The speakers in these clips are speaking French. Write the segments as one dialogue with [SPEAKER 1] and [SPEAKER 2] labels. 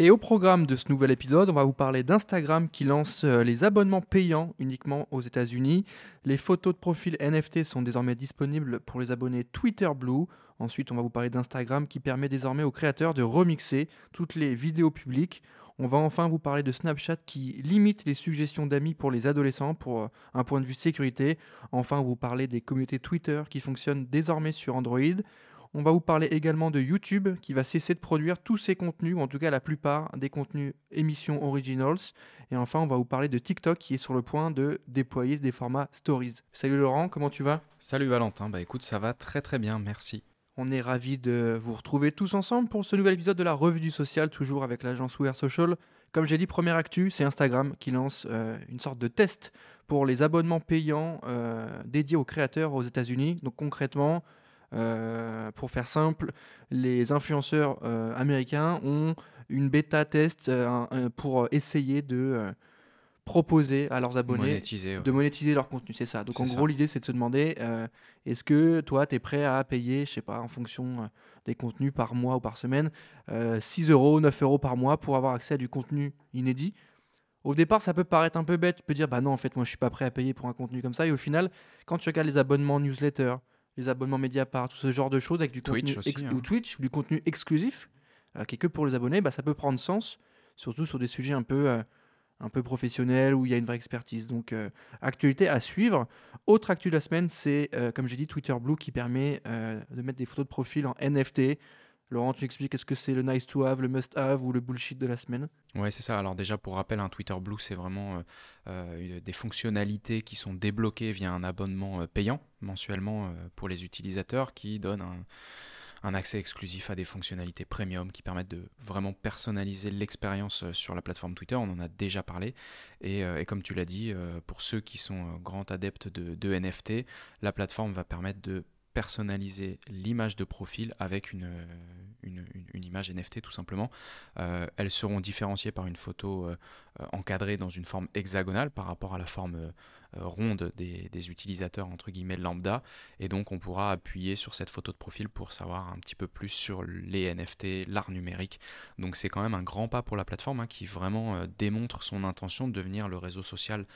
[SPEAKER 1] et au programme de ce nouvel épisode, on va vous parler d'Instagram qui lance euh, les abonnements payants uniquement aux États-Unis. Les photos de profil NFT sont désormais disponibles pour les abonnés Twitter Blue. Ensuite, on va vous parler d'Instagram qui permet désormais aux créateurs de remixer toutes les vidéos publiques. On va enfin vous parler de Snapchat qui limite les suggestions d'amis pour les adolescents pour euh, un point de vue sécurité. Enfin, on va vous parler des communautés Twitter qui fonctionnent désormais sur Android. On va vous parler également de YouTube qui va cesser de produire tous ses contenus, ou en tout cas la plupart des contenus émissions originals. Et enfin, on va vous parler de TikTok qui est sur le point de déployer des formats stories. Salut Laurent, comment tu vas?
[SPEAKER 2] Salut Valentin, bah écoute, ça va très très bien, merci.
[SPEAKER 1] On est ravis de vous retrouver tous ensemble pour ce nouvel épisode de la Revue du Social, toujours avec l'agence We Social. Comme j'ai dit, première actu, c'est Instagram qui lance euh, une sorte de test pour les abonnements payants euh, dédiés aux créateurs aux États-Unis. Donc concrètement, euh, pour faire simple, les influenceurs euh, américains ont une bêta test euh, pour essayer de proposer à leurs abonnés de monétiser leur contenu. C'est ça. Donc en gros, l'idée, c'est de se demander est-ce que toi, tu es prêt à payer, je sais pas, en fonction des contenus par mois ou par semaine, 6 euros, 9 euros par mois pour avoir accès à du contenu inédit? Au départ, ça peut paraître un peu bête. Tu peux dire, bah non, en fait, moi, je suis pas prêt à payer pour un contenu comme ça. Et au final, quand tu regardes les abonnements newsletter, les abonnements Mediapart, tout ce genre de choses avec du
[SPEAKER 2] Twitch
[SPEAKER 1] contenu
[SPEAKER 2] aussi, hein.
[SPEAKER 1] ou Twitch, du contenu exclusif euh, qui est que pour les abonnés, bah, ça peut prendre sens, surtout sur des sujets un peu, euh, un peu professionnels où il y a une vraie expertise. Donc, euh, actualité à suivre. Autre actu de la semaine, c'est, comme j'ai dit, Twitter Blue qui permet de mettre des photos de profil en NFT. Laurent, tu expliques est-ce que c'est le nice to have, le must have ou le bullshit de la semaine?
[SPEAKER 2] Ouais, c'est ça. Alors déjà, pour rappel, un Twitter Blue, c'est vraiment euh, euh, des fonctionnalités qui sont débloquées via un abonnement euh, payant mensuellement pour les utilisateurs qui donne un, accès exclusif à des fonctionnalités premium qui permettent de vraiment personnaliser l'expérience sur la plateforme Twitter. On en a déjà parlé. Et, comme tu l'as dit, pour ceux qui sont grands adeptes de, de NFT, la plateforme va permettre de personnaliser l'image de profil avec une, une, image NFT tout simplement. Euh, elles seront différenciées par une photo euh, encadrée dans une forme hexagonale par rapport à la forme euh, ronde des, utilisateurs entre guillemets lambda et donc on pourra appuyer sur cette photo de profil pour savoir un petit peu plus sur les NFT, l'art numérique. Donc c'est quand même un grand pas pour la plateforme hein, qui vraiment démontre son intention de devenir le réseau social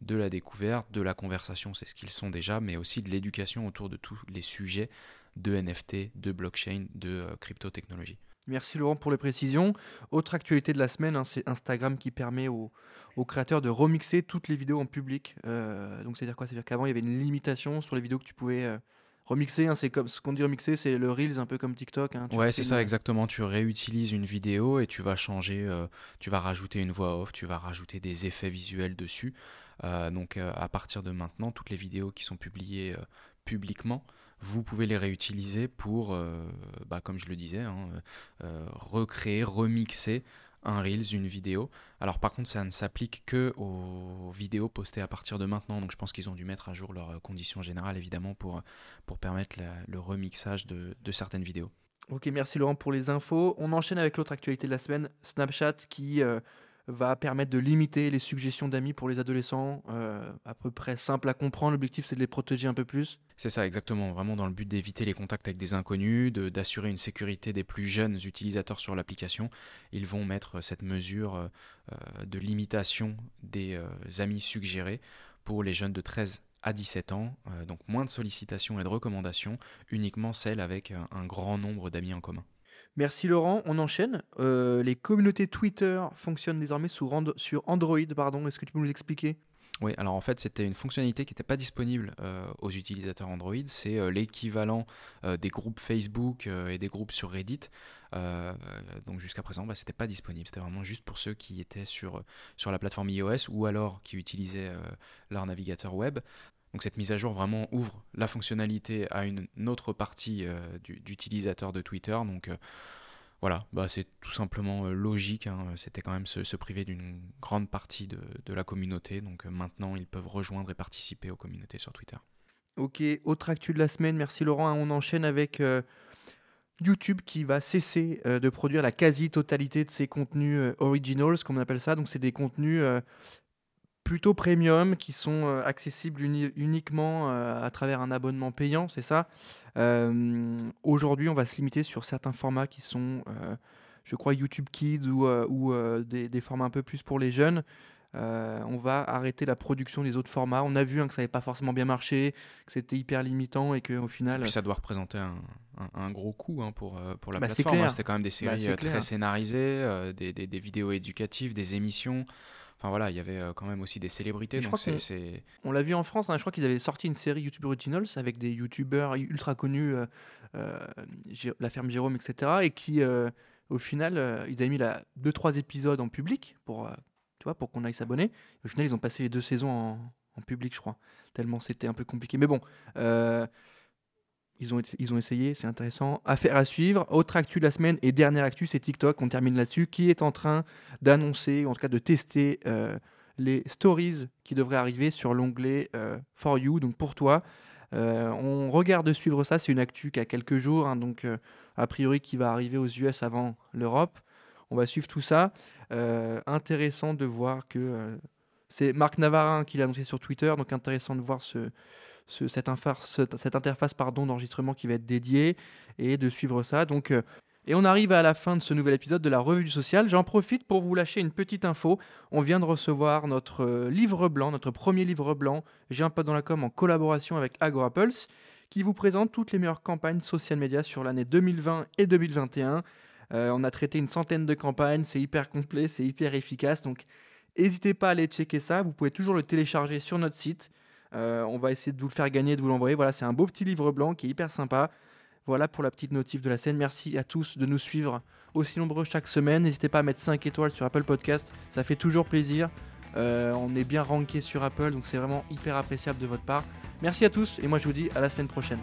[SPEAKER 2] de la découverte, de la conversation, c'est ce qu'ils sont déjà, mais aussi de l'éducation autour de tous les sujets de NFT, de blockchain, de euh, crypto-technologie.
[SPEAKER 1] Merci Laurent pour les précisions. Autre actualité de la semaine, hein, c'est Instagram qui permet aux, créateurs de remixer toutes les vidéos en public. Euh, donc c'est-à-dire quoi? C'est-à-dire qu'avant il y avait une limitation sur les vidéos que tu pouvais euh, remixer. Hein. c'est comme ce qu'on dit remixer, c'est le reels un peu comme TikTok. Hein.
[SPEAKER 2] ouais, c'est ça exactement. Tu réutilises une vidéo et tu vas changer, tu vas rajouter une voix off, tu vas rajouter des effets visuels dessus. Euh, donc euh, à partir de maintenant, toutes les vidéos qui sont publiées euh, publiquement, vous pouvez les réutiliser pour, bah, comme je le disais, hein, recréer, remixer un Reels, une vidéo. Alors par contre, ça ne s'applique que aux vidéos postées à partir de maintenant. Donc je pense qu'ils ont dû mettre à jour leurs conditions générales, évidemment, pour, pour permettre le remixage de, de, certaines vidéos.
[SPEAKER 1] Ok, merci Laurent pour les infos. On enchaîne avec l'autre actualité de la semaine, Snapchat qui va permettre de limiter les suggestions d'amis pour les adolescents, euh, à peu près simple à comprendre. L'objectif, c'est de les protéger un peu plus.
[SPEAKER 2] C'est ça, exactement. Vraiment dans le but d'éviter les contacts avec des inconnus, d'assurer une sécurité des plus jeunes utilisateurs sur l'application. Ils vont mettre cette mesure euh, euh, de limitation des amis suggérés pour les jeunes de 13 à 17 ans, donc moins de sollicitations et de recommandations, uniquement celles avec un grand nombre d'amis en commun.
[SPEAKER 1] Merci Laurent, on enchaîne. Euh, les communautés Twitter fonctionnent désormais sur, Android. Pardon. Est-ce que tu peux nous expliquer?
[SPEAKER 2] Oui, alors en fait, c'était une fonctionnalité qui n'était pas disponible euh, aux utilisateurs Android. C'est euh, l'équivalent des groupes Facebook et des groupes sur Reddit. donc jusqu'à présent, bah, ce n'était pas disponible. C'était vraiment juste pour ceux qui étaient sur, sur la plateforme iOS ou alors qui utilisaient leur navigateur web. Donc cette mise à jour vraiment ouvre la fonctionnalité à une autre partie euh, d'utilisateurs de Twitter. Donc euh, voilà, bah, c'est tout simplement euh, logique. Hein. C'était quand même se, priver d'une grande partie de, la communauté. Donc maintenant, ils peuvent rejoindre et participer aux communautés sur Twitter.
[SPEAKER 1] Ok, autre actu de la semaine, merci Laurent. On enchaîne avec YouTube qui va cesser de produire la quasi-totalité de ses contenus originals, comme on appelle ça. Donc c'est des contenus plutôt premium qui sont accessibles uniquement à travers un abonnement payant, c'est ça. Aujourd'hui, on va se limiter sur certains formats qui sont, je crois, YouTube Kids ou, ou des, des, formats un peu plus pour les jeunes. Euh, on va arrêter la production des autres formats. On a vu hein, que ça n'avait pas forcément bien marché, que c'était hyper limitant et qu'au final.
[SPEAKER 2] Et puis ça doit représenter un, gros coût hein, pour, euh, pour la bah, plateforme. Hein. C'était quand même des bah, séries euh, très scénarisées, des, des, vidéos éducatives, des émissions. Enfin voilà, il y avait quand même aussi des célébrités. Donc c'est,
[SPEAKER 1] on, l'a vu en France, je crois qu'ils avaient sorti une série YouTube Originals avec des YouTubeurs ultra connus, La Ferme Jérôme, etc. Et qui, au final, ils avaient mis 2-3 épisodes en public pour tu vois, pour qu'on aille s'abonner. Au final, ils ont passé les deux saisons en, public, je crois, tellement c'était un peu compliqué. Mais bon, euh, ils, ont, ils ont essayé, c'est intéressant. Affaire à suivre. Autre actu de la semaine et dernière actu, c'est TikTok. On termine là-dessus. Qui est en train d'annoncer, en tout cas de tester euh, les stories qui devraient arriver sur l'onglet euh, For You, donc pour toi. on regarde suivre ça. C'est une actu qui a quelques jours, hein, donc a priori qui va arriver aux US avant l'Europe. On va suivre tout ça. Euh, intéressant de voir que euh, c'est Marc Navarin qui l'a annoncé sur Twitter, donc intéressant de voir ce, cette, interface pardon, d'enregistrement qui va être dédiée et de suivre ça. Donc, euh, et on arrive à la fin de ce nouvel épisode de la Revue du Social. J'en profite pour vous lâcher une petite info. On vient de recevoir notre livre blanc, notre premier livre blanc, J'ai un pote dans la com en collaboration avec AgoraPulse, qui vous présente toutes les meilleures campagnes social médias sur l'année 2020 et 2021. Euh, on a traité une centaine de campagnes, c'est hyper complet, c'est hyper efficace. Donc n'hésitez pas à aller checker ça. Vous pouvez toujours le télécharger sur notre site. Euh, on va essayer de vous le faire gagner, de vous l'envoyer. Voilà, c'est un beau petit livre blanc qui est hyper sympa. Voilà pour la petite notif de la scène. Merci à tous de nous suivre aussi nombreux chaque semaine. N'hésitez pas à mettre 5 étoiles sur Apple Podcast, ça fait toujours plaisir. Euh, on est bien ranké sur Apple, donc c'est vraiment hyper appréciable de votre part. Merci à tous et moi je vous dis à la semaine prochaine.